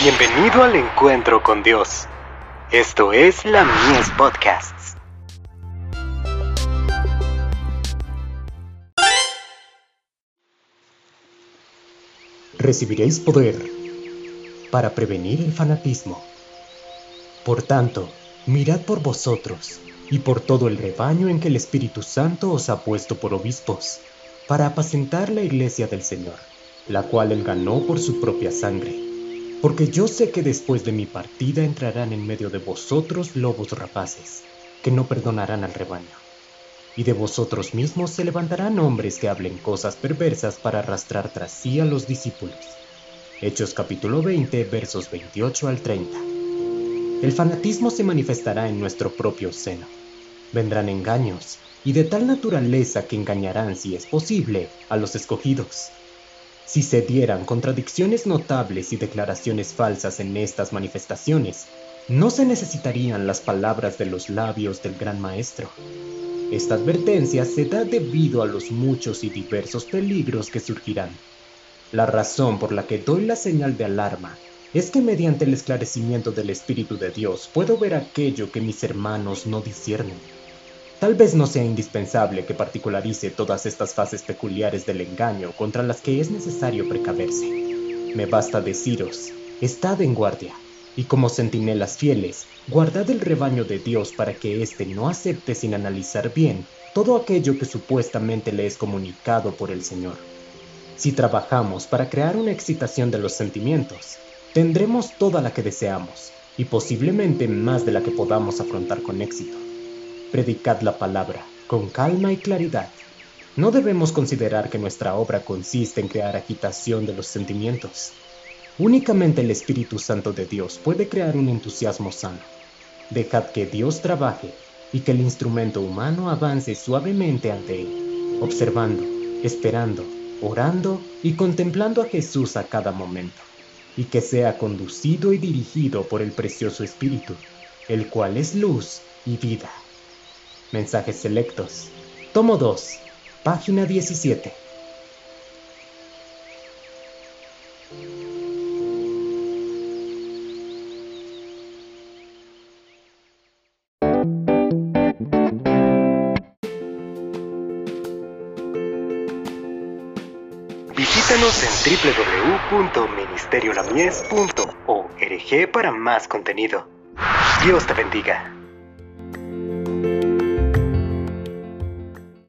Bienvenido al encuentro con Dios. Esto es la Mies Podcasts. Recibiréis poder para prevenir el fanatismo. Por tanto, mirad por vosotros y por todo el rebaño en que el Espíritu Santo os ha puesto por obispos, para apacentar la iglesia del Señor, la cual él ganó por su propia sangre. Porque yo sé que después de mi partida entrarán en medio de vosotros lobos rapaces, que no perdonarán al rebaño. Y de vosotros mismos se levantarán hombres que hablen cosas perversas para arrastrar tras sí a los discípulos. Hechos capítulo 20 versos 28 al 30. El fanatismo se manifestará en nuestro propio seno. Vendrán engaños, y de tal naturaleza que engañarán, si es posible, a los escogidos. Si se dieran contradicciones notables y declaraciones falsas en estas manifestaciones, no se necesitarían las palabras de los labios del gran maestro. Esta advertencia se da debido a los muchos y diversos peligros que surgirán. La razón por la que doy la señal de alarma es que mediante el esclarecimiento del Espíritu de Dios puedo ver aquello que mis hermanos no disciernen. Tal vez no sea indispensable que particularice todas estas fases peculiares del engaño contra las que es necesario precaverse. Me basta deciros, estad en guardia, y como centinelas fieles, guardad el rebaño de Dios para que éste no acepte sin analizar bien todo aquello que supuestamente le es comunicado por el Señor. Si trabajamos para crear una excitación de los sentimientos, tendremos toda la que deseamos, y posiblemente más de la que podamos afrontar con éxito. Predicad la palabra, con calma y claridad. No debemos considerar que nuestra obra consiste en crear agitación de los sentimientos. Únicamente el Espíritu Santo de Dios puede crear un entusiasmo sano. Dejad que Dios trabaje y que el instrumento humano avance suavemente ante Él, observando, esperando, orando y contemplando a Jesús a cada momento, y que sea conducido y dirigido por el precioso Espíritu, el cual es luz y vida. Mensajes selectos. Tomo 2. Página 17. Visítanos en www.ministeriolamies.org para más contenido. Dios te bendiga.